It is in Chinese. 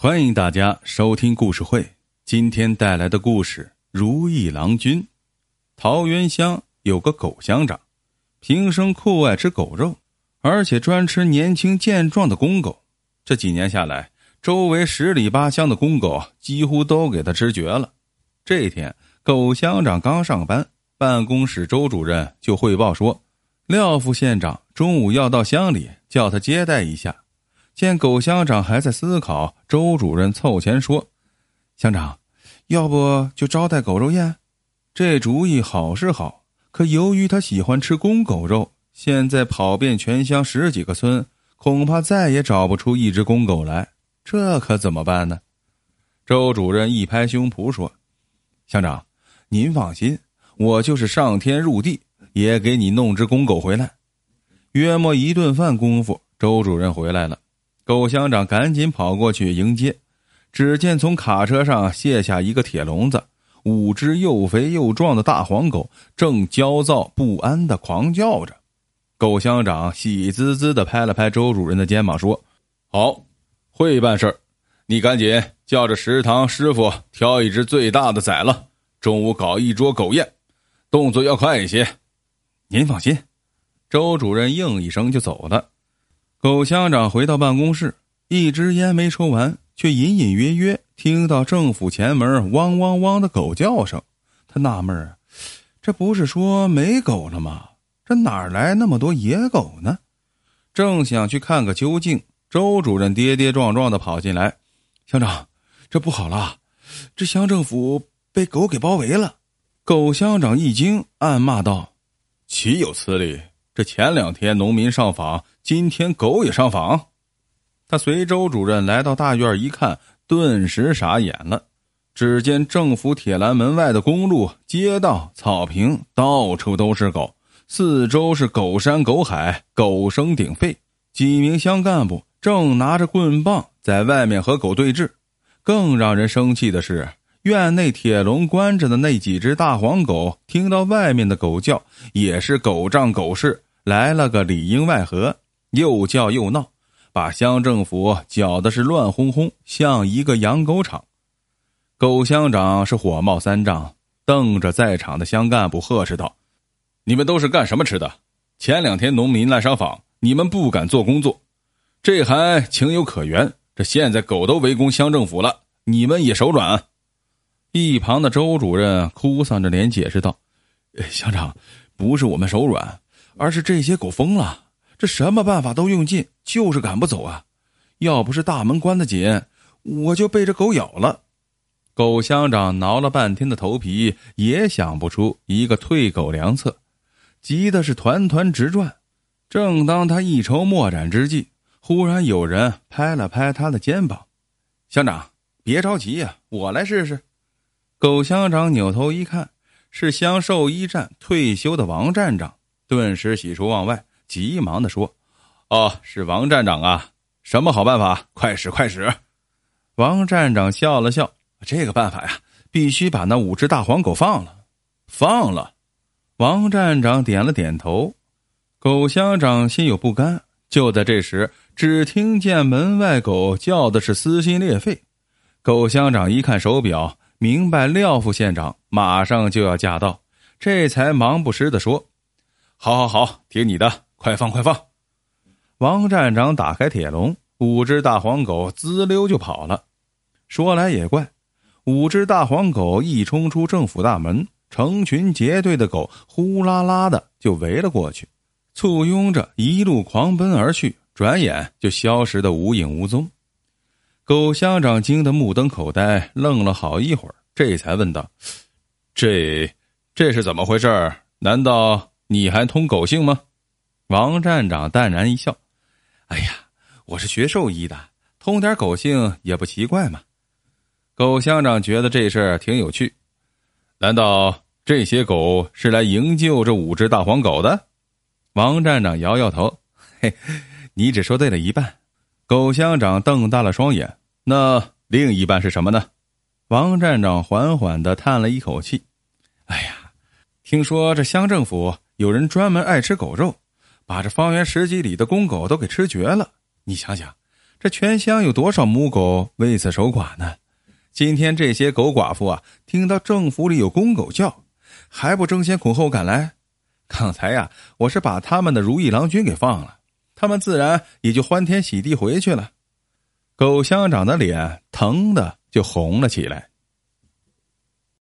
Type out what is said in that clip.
欢迎大家收听故事会。今天带来的故事《如意郎君》。桃源乡有个狗乡长，平生酷爱吃狗肉，而且专吃年轻健壮的公狗。这几年下来，周围十里八乡的公狗几乎都给他吃绝了。这天，狗乡长刚上班，办公室周主任就汇报说，廖副县长中午要到乡里，叫他接待一下。见狗乡长还在思考，周主任凑前说：“乡长，要不就招待狗肉宴？这主意好是好，可由于他喜欢吃公狗肉，现在跑遍全乡十几个村，恐怕再也找不出一只公狗来，这可怎么办呢？”周主任一拍胸脯说：“乡长，您放心，我就是上天入地，也给你弄只公狗回来。”约莫一顿饭功夫，周主任回来了。狗乡长赶紧跑过去迎接，只见从卡车上卸下一个铁笼子，五只又肥又壮的大黄狗正焦躁不安的狂叫着。狗乡长喜滋滋的拍了拍周主任的肩膀，说：“好，会办事儿，你赶紧叫着食堂师傅挑一只最大的宰了，中午搞一桌狗宴，动作要快一些。”您放心，周主任应一声就走了。狗乡长回到办公室，一支烟没抽完，却隐隐约约听到政府前门汪汪汪的狗叫声。他纳闷儿：这不是说没狗了吗？这哪来那么多野狗呢？正想去看个究竟，周主任跌跌撞撞的跑进来：“乡长，这不好了，这乡政府被狗给包围了。”狗乡长一惊，暗骂道：“岂有此理！这前两天农民上访。”今天狗也上访，他随周主任来到大院一看，顿时傻眼了。只见政府铁栏门外的公路、街道、草坪，到处都是狗，四周是狗山狗海，狗声鼎沸。几名乡干部正拿着棍棒在外面和狗对峙。更让人生气的是，院内铁笼关着的那几只大黄狗，听到外面的狗叫，也是狗仗狗势，来了个里应外合。又叫又闹，把乡政府搅得是乱哄哄，像一个养狗场。狗乡长是火冒三丈，瞪着在场的乡干部呵斥道：“你们都是干什么吃的？前两天农民来上访，你们不敢做工作，这还情有可原。这现在狗都围攻乡政府了，你们也手软？”一旁的周主任哭丧着脸解释道：“乡长，不是我们手软，而是这些狗疯了。”这什么办法都用尽，就是赶不走啊！要不是大门关得紧，我就被这狗咬了。狗乡长挠了半天的头皮，也想不出一个退狗良策，急的是团团直转。正当他一筹莫展之际，忽然有人拍了拍他的肩膀：“乡长，别着急呀，我来试试。”狗乡长扭头一看，是乡兽医站退休的王站长，顿时喜出望外。急忙的说：“哦，是王站长啊，什么好办法？快使快使！”王站长笑了笑：“这个办法呀，必须把那五只大黄狗放了。”放了。王站长点了点头。狗乡长心有不甘。就在这时，只听见门外狗叫的是撕心裂肺。狗乡长一看手表，明白廖副县长马上就要驾到，这才忙不失的说：“好，好，好，听你的。”快放快放！王站长打开铁笼，五只大黄狗滋溜就跑了。说来也怪，五只大黄狗一冲出政府大门，成群结队的狗呼啦啦的就围了过去，簇拥着一路狂奔而去，转眼就消失的无影无踪。狗乡长惊得目瞪口呆，愣了好一会儿，这才问道：“这这是怎么回事？难道你还通狗性吗？”王站长淡然一笑：“哎呀，我是学兽医的，通点狗性也不奇怪嘛。”狗乡长觉得这事儿挺有趣。难道这些狗是来营救这五只大黄狗的？王站长摇摇头：“嘿，你只说对了一半。”狗乡长瞪大了双眼：“那另一半是什么呢？”王站长缓缓的叹了一口气：“哎呀，听说这乡政府有人专门爱吃狗肉。”把这方圆十几里的公狗都给吃绝了，你想想，这全乡有多少母狗为此守寡呢？今天这些狗寡妇啊，听到政府里有公狗叫，还不争先恐后赶来？刚才呀，我是把他们的如意郎君给放了，他们自然也就欢天喜地回去了。狗乡长的脸疼的就红了起来。